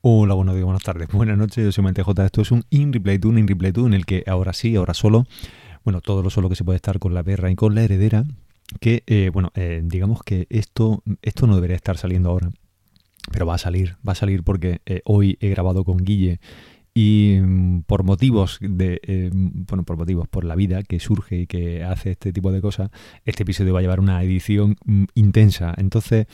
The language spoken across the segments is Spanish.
Hola, buenos días, buenas tardes, buenas noches, yo soy MTJ, esto es un In Replay 2, un In Replay 2 en el que ahora sí, ahora solo, bueno, todo lo solo que se puede estar con la perra y con la heredera, que, eh, bueno, eh, digamos que esto, esto no debería estar saliendo ahora, pero va a salir, va a salir porque eh, hoy he grabado con Guille y mm, por motivos de bueno por motivos por la vida que surge y que hace este tipo de cosas este episodio va a llevar una edición mm, intensa. Entonces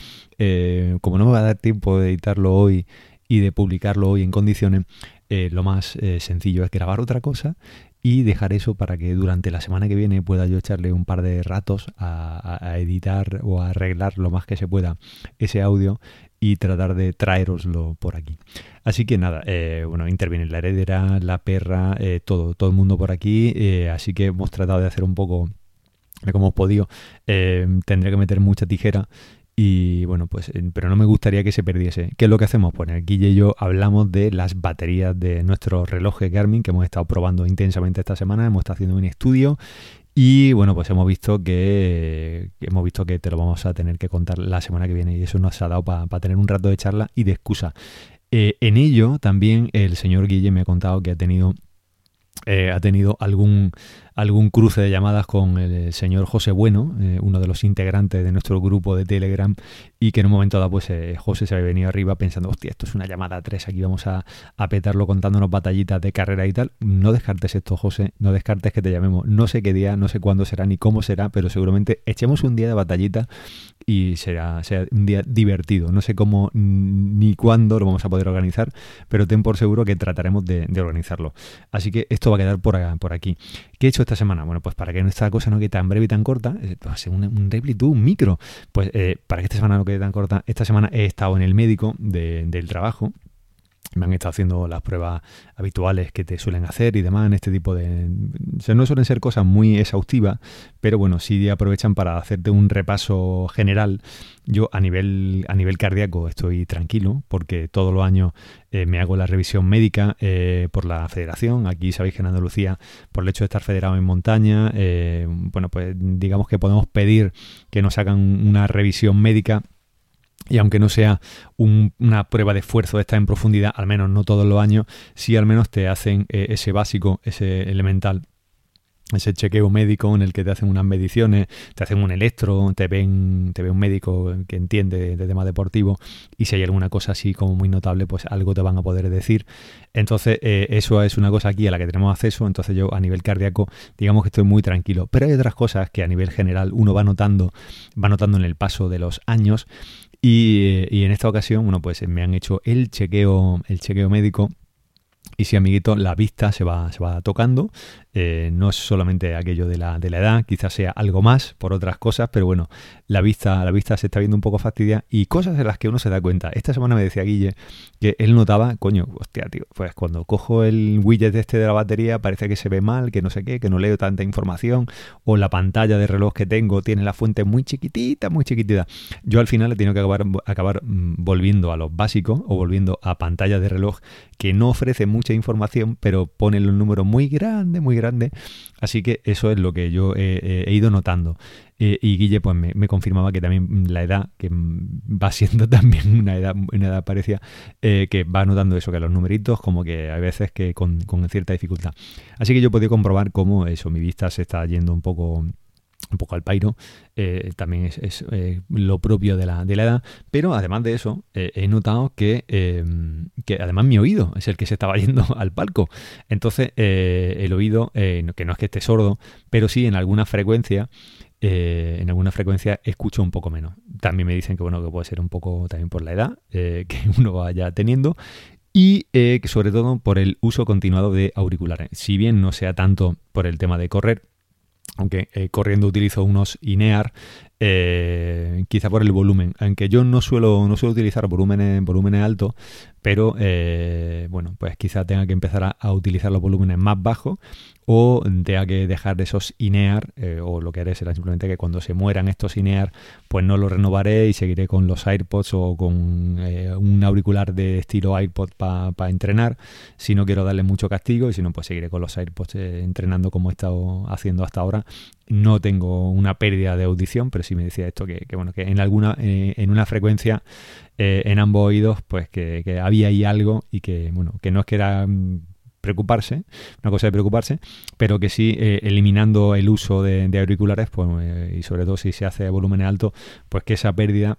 como no me va a dar tiempo de editarlo hoy y de publicarlo hoy en condiciones eh, lo más eh, sencillo es grabar otra cosa y dejar eso para que durante la semana que viene pueda yo echarle un par de ratos a, editar o a arreglar lo más que se pueda ese audio y tratar de traeroslo por aquí. Así que nada, eh, bueno, interviene la heredera, la perra, todo, todo el mundo por aquí. así que hemos tratado de hacer un poco como hemos podido. Eh, tendré que meter mucha tijera. Y bueno, pues, eh, pero no me gustaría que se perdiese. ¿Qué es lo que hacemos? Pues Guille y yo hablamos de las baterías de nuestros relojes Garmin que hemos estado probando intensamente esta semana. Hemos estado haciendo un estudio y bueno, pues hemos visto que, que hemos visto que te lo vamos a tener que contar la semana que viene y eso nos ha dado para tener un rato de charla y de excusa. Eh, en ello también el señor Guille me ha contado que ha tenido eh, ha tenido algún, algún cruce de llamadas con el señor José Bueno, eh, uno de los integrantes de nuestro grupo de Telegram, y que en un momento dado, pues eh, José se había venido arriba pensando, hostia, esto es una llamada a tres, aquí vamos a, a petarlo contándonos batallitas de carrera y tal. No descartes esto, José, no descartes que te llamemos. No sé qué día, no sé cuándo será ni cómo será, pero seguramente echemos un día de batallita y será, un día divertido. No sé cómo mm, ni cuándo lo vamos a poder organizar, pero ten por seguro que trataremos de, organizarlo. Así que esto va a quedar por, por aquí. ¿Qué he hecho esta semana? Bueno, pues para que esta cosa no quede tan breve y tan corta, eh, a ser un, un tú, un micro. Pues eh, para que esta semana no quede tan corta, esta semana he estado en el médico de- del trabajo. Me han estado haciendo las pruebas habituales que te suelen hacer y demás en este tipo de... no suelen ser cosas muy exhaustivas, pero bueno, sí aprovechan para hacerte un repaso general. Yo a nivel, a nivel cardíaco estoy tranquilo porque todos los años eh, me hago la revisión médica eh, por la federación. Aquí sabéis que en Andalucía, por el hecho de estar federado en montaña, eh, bueno, pues digamos que podemos pedir que nos hagan una revisión médica y aunque no sea un- una prueba de esfuerzo esta en profundidad, al menos no todos los años, sí al menos te hacen eh, ese básico, ese elemental, ese chequeo médico en el que te hacen unas mediciones, te hacen un electro, te ven, te ve un médico que entiende de tema deportivo y si hay alguna cosa así como muy notable, pues algo te van a poder decir. Entonces, eh, eso es una cosa aquí a la que tenemos acceso, entonces yo a nivel cardíaco, digamos que estoy muy tranquilo. Pero hay otras cosas que a nivel general uno va notando, va notando en el paso de los años y, eh, en esta ocasión, bueno, pues me han hecho el chequeo, el chequeo médico. Y sí, amiguito, la vista se va, se va tocando. Eh, no es solamente aquello de la, de la edad, quizás sea algo más por otras cosas, pero bueno, la vista, la vista se está viendo un poco fastidia y cosas de las que uno se da cuenta. Esta semana me decía Guille que él notaba, coño, hostia, tío, pues cuando cojo el widget este de la batería parece que se ve mal, que no sé qué, que no leo tanta información, o la pantalla de reloj que tengo tiene la fuente muy chiquitita, muy chiquitita. Yo al final he tenido que acabar, acabar mm, volviendo a los básicos o volviendo a pantalla de reloj que no ofrece mucha información, pero pone los números muy grandes, muy grandes. Así que eso es lo que yo he, ido notando. Eh, y Guille pues me, me confirmaba que también la edad, que mm, va siendo también una edad, una edad parecida, eh, que va notando eso, que los numeritos como que hay veces que con, con cierta dificultad. Así que yo he podido comprobar cómo eso, mi vista se está yendo un poco un poco al pairo, eh, también es, eh, lo propio de la, de la edad, pero además de eso eh, he notado que, eh, que además mi oído es el que se estaba yendo al palco, entonces el oído, que no es que esté sordo, pero sí en alguna frecuencia en escucho un poco menos. También me dicen que bueno que puede ser un poco también por la edad que uno vaya teniendo y que sobre todo por el uso continuado de auriculares. Si bien no sea tanto por el tema de correr, aunque eh, corriendo utilizo unos INEAR, eh, quizá por el volumen, aunque yo no suelo, no suelo utilizar volúmenes, volúmenes altos, pero eh, bueno, pues quizá tenga que empezar a, utilizar los volúmenes más bajos o tenga que dejar esos INEAR, eh, o lo que haré será simplemente que cuando se mueran estos INEAR, pues no los renovaré y seguiré con los AirPods o con un auricular de estilo iPod para entrenar, si no quiero darle mucho castigo y si no, pues seguiré con los AirPods entrenando como he estado haciendo hasta ahora. No tengo una pérdida de audición, pero sí me decía esto que, bueno, que en alguna, eh, en una frecuencia en ambos oídos, pues que, había ahí algo y que, bueno, que no es que era mm, preocuparse, una cosa de preocuparse, pero que sí, eliminando el uso de, auriculares, pues, y sobre todo si se hace a volumen alto, pues que esa pérdida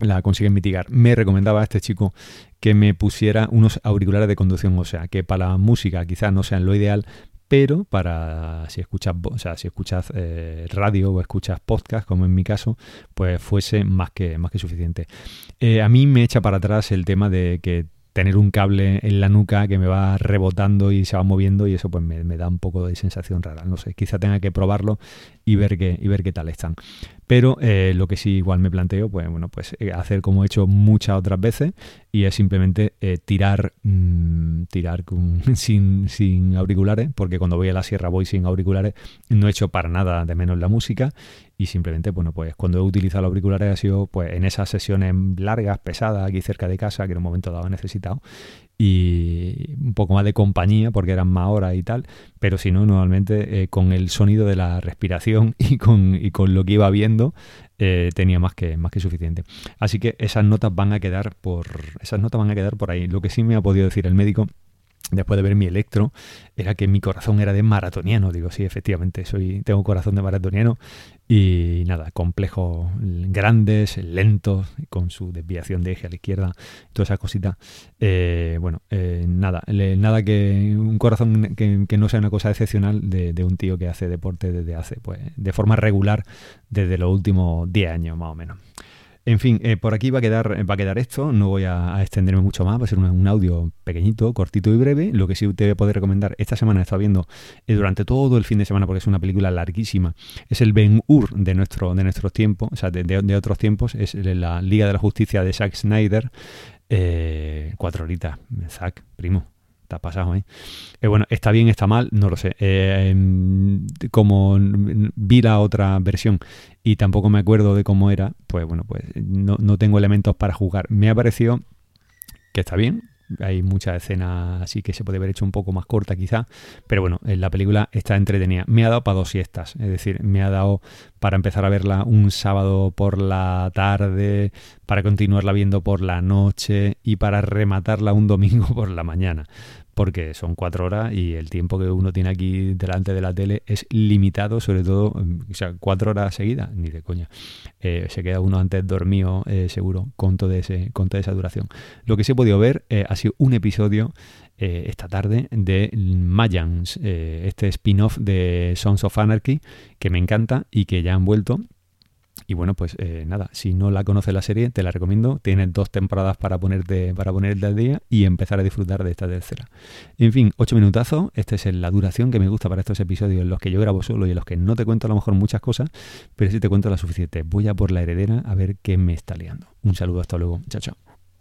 la consiguen mitigar. Me recomendaba a este chico que me pusiera unos auriculares de conducción, o sea, que para la música quizás no sean lo ideal, pero para si escuchas, o sea, si escuchas eh, radio o escuchas podcast, como en mi caso, pues fuese más que, más que suficiente. Eh, a mí me echa para atrás el tema de que tener un cable en la nuca que me va rebotando y se va moviendo y eso pues me, da un poco de sensación rara. No sé, quizá tenga que probarlo y ver qué, y ver qué tal están. Pero eh, lo que sí igual me planteo, pues bueno, pues eh, hacer como he hecho muchas otras veces y es simplemente eh, tirar, mm, tirar sin, sin auriculares, porque cuando voy a la sierra voy sin auriculares, no he hecho para nada de menos la música y simplemente, bueno, pues cuando he utilizado los auriculares ha sido pues en esas sesiones largas, pesadas, aquí cerca de casa, que en un momento dado he necesitado, y un poco más de compañía porque eran más horas y tal, pero si no, normalmente eh, con el sonido de la respiración y con, y con lo que iba viendo eh, tenía más que, más que suficiente. Así que esas notas van a quedar por esas notas van a quedar por ahí. Lo que sí me ha podido decir el médico después de ver mi electro, era que mi corazón era de maratoniano. Digo, sí, efectivamente, soy, tengo corazón de maratoniano. Y nada, complejos grandes, lentos, con su desviación de eje a la izquierda, toda esa cosita. Eh, bueno, eh, nada, nada que un corazón que, no sea una cosa excepcional de, de, un tío que hace deporte desde hace, pues, de forma regular desde los últimos 10 años más o menos. En fin, eh, por aquí va a, quedar, va a quedar esto, no voy a, extenderme mucho más, va a ser un, audio pequeñito, cortito y breve. Lo que sí te puedo recomendar, esta semana he estado viendo eh, durante todo el fin de semana, porque es una película larguísima, es el Ben Hur de, nuestro, de nuestros tiempos, o sea, de, otros tiempos, es la Liga de la Justicia de Zack Snyder. Eh, cuatro horitas, Zack, primo, está pasado ahí. bueno, está bien, está mal, no lo sé. Em, como vi la otra versión y tampoco me acuerdo de cómo era, pues bueno, pues no, no tengo elementos para jugar. Me ha parecido que está bien, hay muchas escenas así que se puede haber hecho un poco más corta quizá, pero bueno, la película está entretenida. Me ha dado para dos siestas, es decir, me ha dado para empezar a verla un sábado por la tarde, para continuarla viendo por la noche y para rematarla un domingo por la mañana porque son cuatro horas y el tiempo que uno tiene aquí delante de la tele es limitado, sobre todo, o sea, cuatro horas seguidas, ni de coña. Eh, se queda uno antes dormido, eh, seguro, con, todo ese, con toda esa duración. Lo que sí he podido ver eh, ha sido un episodio esta tarde de Mayans, este spin-off de Sons of Anarchy, que me encanta y que ya han vuelto y bueno, pues eh, nada, si no la conoces la serie, te la recomiendo. Tienes dos temporadas para ponerte, para ponerte al día y empezar a disfrutar de esta tercera. En fin, ocho minutazos. Esta es la duración que me gusta para estos episodios en los que yo grabo solo y en los que no te cuento a lo mejor muchas cosas, pero sí te cuento la suficiente. Voy a por la heredera a ver qué me está liando. Un saludo, hasta luego. Chao, chao.